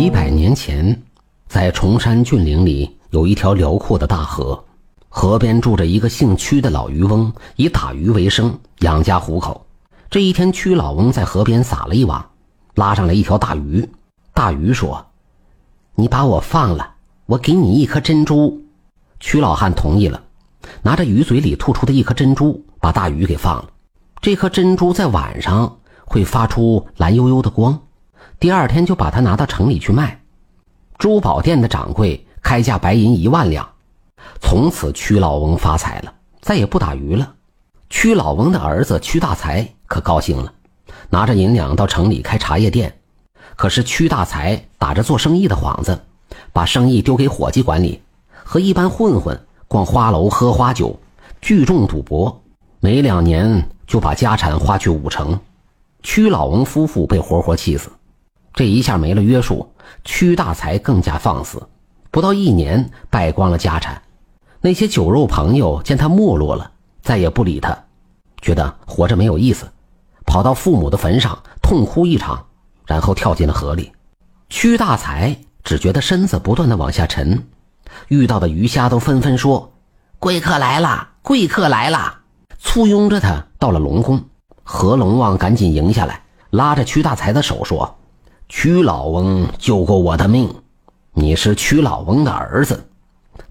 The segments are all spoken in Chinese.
几百年前，在崇山峻岭里有一条辽阔的大河，河边住着一个姓屈的老渔翁，以打鱼为生，养家糊口。这一天，屈老翁在河边撒了一网，拉上来一条大鱼。大鱼说：“你把我放了，我给你一颗珍珠。”屈老汉同意了，拿着鱼嘴里吐出的一颗珍珠，把大鱼给放了。这颗珍珠在晚上会发出蓝悠悠的光。第二天就把它拿到城里去卖，珠宝店的掌柜开价白银一万两，从此屈老翁发财了，再也不打鱼了。屈老翁的儿子屈大才可高兴了，拿着银两到城里开茶叶店。可是屈大才打着做生意的幌子，把生意丢给伙计管理，和一般混混逛花楼喝花酒，聚众赌博，没两年就把家产花去五成。屈老翁夫妇被活活气死。这一下没了约束，屈大才更加放肆，不到一年败光了家产。那些酒肉朋友见他没落了，再也不理他，觉得活着没有意思，跑到父母的坟上痛哭一场，然后跳进了河里。屈大才只觉得身子不断的往下沉，遇到的鱼虾都纷纷说：“贵客来了，贵客来了！”簇拥着他到了龙宫。何龙王赶紧迎下来，拉着屈大才的手说。屈老翁救过我的命，你是屈老翁的儿子，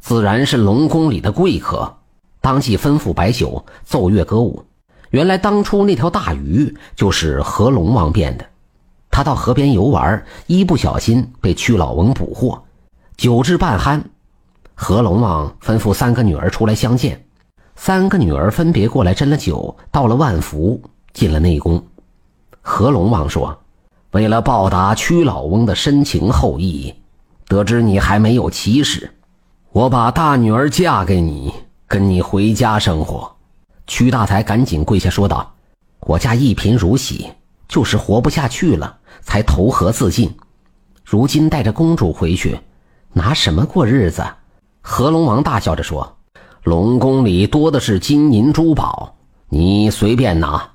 自然是龙宫里的贵客。当即吩咐摆酒，奏乐歌舞。原来当初那条大鱼就是何龙王变的。他到河边游玩，一不小心被屈老翁捕获，酒至半酣，何龙王吩咐三个女儿出来相见。三个女儿分别过来斟了酒，倒了万福，进了内宫。何龙王说。为了报答屈老翁的深情厚谊，得知你还没有妻室，我把大女儿嫁给你，跟你回家生活。屈大才赶紧跪下说道：“我家一贫如洗，就是活不下去了，才投河自尽。如今带着公主回去，拿什么过日子？”何龙王大笑着说：“龙宫里多的是金银珠宝，你随便拿。”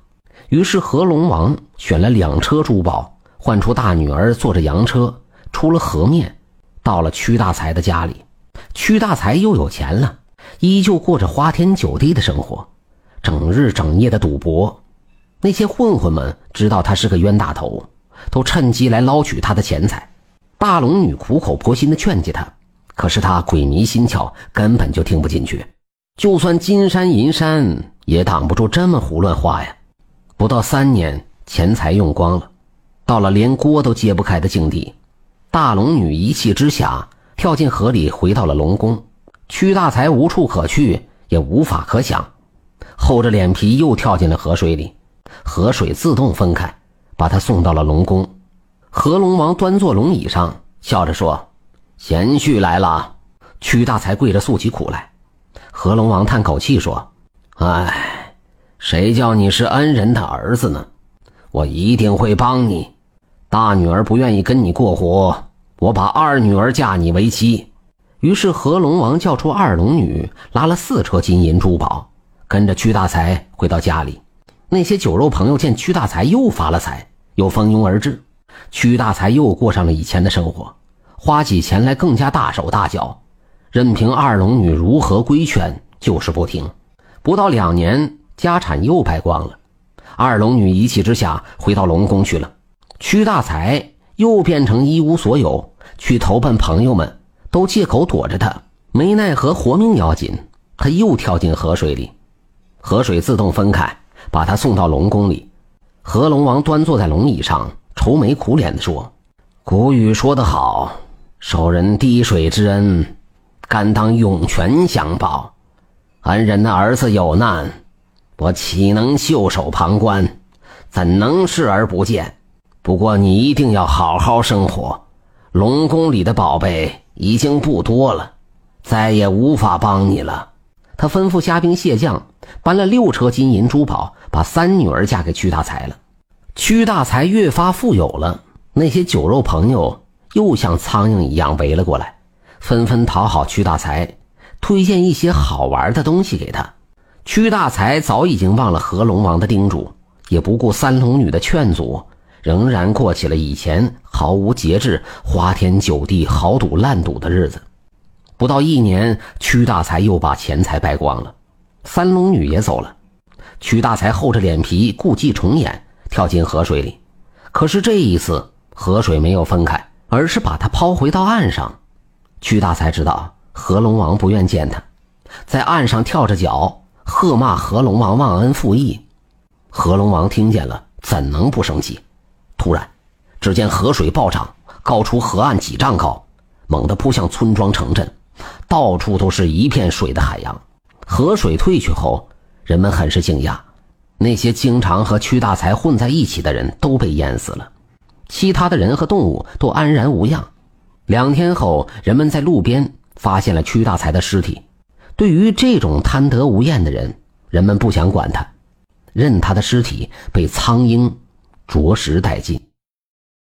于是何龙王选了两车珠宝。唤出大女儿，坐着洋车出了河面，到了屈大才的家里。屈大才又有钱了，依旧过着花天酒地的生活，整日整夜的赌博。那些混混们知道他是个冤大头，都趁机来捞取他的钱财。大龙女苦口婆心地劝诫他，可是他鬼迷心窍，根本就听不进去。就算金山银山也挡不住这么胡乱花呀！不到三年，钱财用光了。到了连锅都揭不开的境地，大龙女一气之下跳进河里，回到了龙宫。屈大才无处可去，也无法可想，厚着脸皮又跳进了河水里。河水自动分开，把他送到了龙宫。何龙王端坐龙椅上，笑着说：“贤婿来了。”屈大才跪着诉起苦来。何龙王叹口气说：“哎，谁叫你是恩人的儿子呢？我一定会帮你。”大女儿不愿意跟你过活，我把二女儿嫁你为妻。于是何龙王叫出二龙女，拉了四车金银珠宝，跟着屈大才回到家里。那些酒肉朋友见屈大才又发了财，又蜂拥而至。屈大才又过上了以前的生活，花起钱来更加大手大脚，任凭二龙女如何规劝，就是不听。不到两年，家产又败光了。二龙女一气之下回到龙宫去了。屈大才又变成一无所有，去投奔朋友们，都借口躲着他，没奈何活命要紧，他又跳进河水里，河水自动分开，把他送到龙宫里。和龙王端坐在龙椅上，愁眉苦脸地说：“古语说得好，受人滴水之恩，甘当涌泉相报。恩人的儿子有难，我岂能袖手旁观？怎能视而不见？”不过你一定要好好生活，龙宫里的宝贝已经不多了，再也无法帮你了。他吩咐虾兵蟹将搬了六车金银珠宝，把三女儿嫁给屈大才了。屈大才越发富有了，那些酒肉朋友又像苍蝇一样围了过来，纷纷讨好屈大才，推荐一些好玩的东西给他。屈大才早已经忘了何龙王的叮嘱，也不顾三龙女的劝阻。仍然过起了以前毫无节制、花天酒地、豪赌滥赌的日子。不到一年，屈大才又把钱财败光了，三龙女也走了。屈大才厚着脸皮，故伎重演，跳进河水里。可是这一次，河水没有分开，而是把他抛回到岸上。屈大才知道何龙王不愿见他，在岸上跳着脚，喝骂何龙王忘恩负义。何龙王听见了，怎能不生气？突然，只见河水暴涨，高出河岸几丈高，猛地扑向村庄城镇，到处都是一片水的海洋。河水退去后，人们很是惊讶，那些经常和屈大才混在一起的人都被淹死了，其他的人和动物都安然无恙。两天后，人们在路边发现了屈大才的尸体。对于这种贪得无厌的人，人们不想管他。任他的尸体被苍蝇着实带劲。